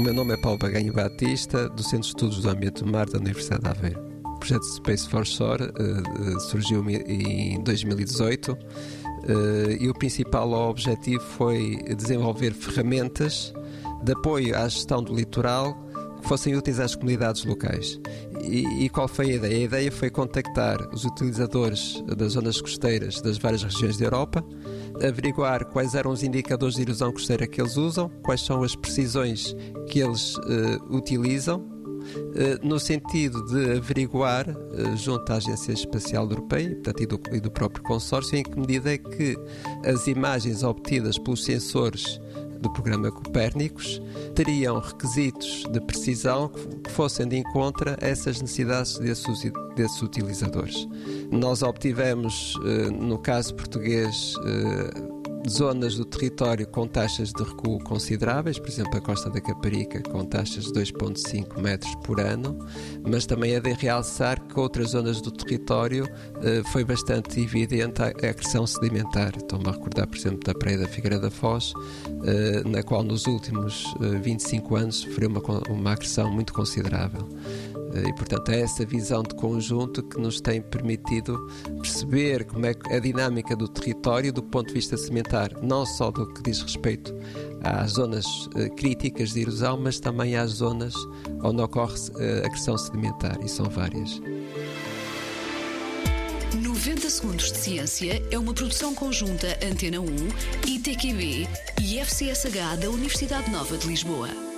meu nome é Paulo Baganho Batista, do Centro de Estudos do Ambiente do Mar da Universidade de Aveiro. O projeto Space for Shore uh, surgiu em 2018 uh, e o principal objetivo foi desenvolver ferramentas de apoio à gestão do litoral que fossem úteis às comunidades locais. E, e, qual foi a ideia? A ideia foi contactar os utilizadores das zonas costeiras das várias regiões da Europa, averiguar quais eram os indicadores de erosão costeira que eles usam, quais são as precisões que eles uh, utilizam, uh, no sentido de averiguar, uh, junto à Agência Espacial Europeia portanto, e, do, e do próprio consórcio, em que medida é que as imagens obtidas pelos sensores do programa Copérnicos teriam requisitos de precisão que fossem de encontro a essas necessidades desses, desses utilizadores. Nós obtivemos, eh, no caso português, eh, zonas do território com taxas de recuo consideráveis, por exemplo, a Costa da Caparica com taxas de 2,5 metros por ano, mas também é de realçar que outras zonas do território eh, foi bastante evidente a, a agressão sedimentar. Estou-me a recordar, por exemplo, da Praia da Figueira da Foz, eh, na qual nos últimos eh, 25 anos sofreu uma, uma agressão muito considerável. Eh, e, portanto, é essa visão de conjunto que nos tem permitido perceber como é a dinâmica do território do ponto de vista sedimentar, não só do que diz respeito às zonas uh, críticas de erosão, mas também às zonas onde ocorre uh, agressão sedimentar, e são várias. 90 Segundos de Ciência é uma produção conjunta Antena 1, ITQB e FCSH da Universidade Nova de Lisboa.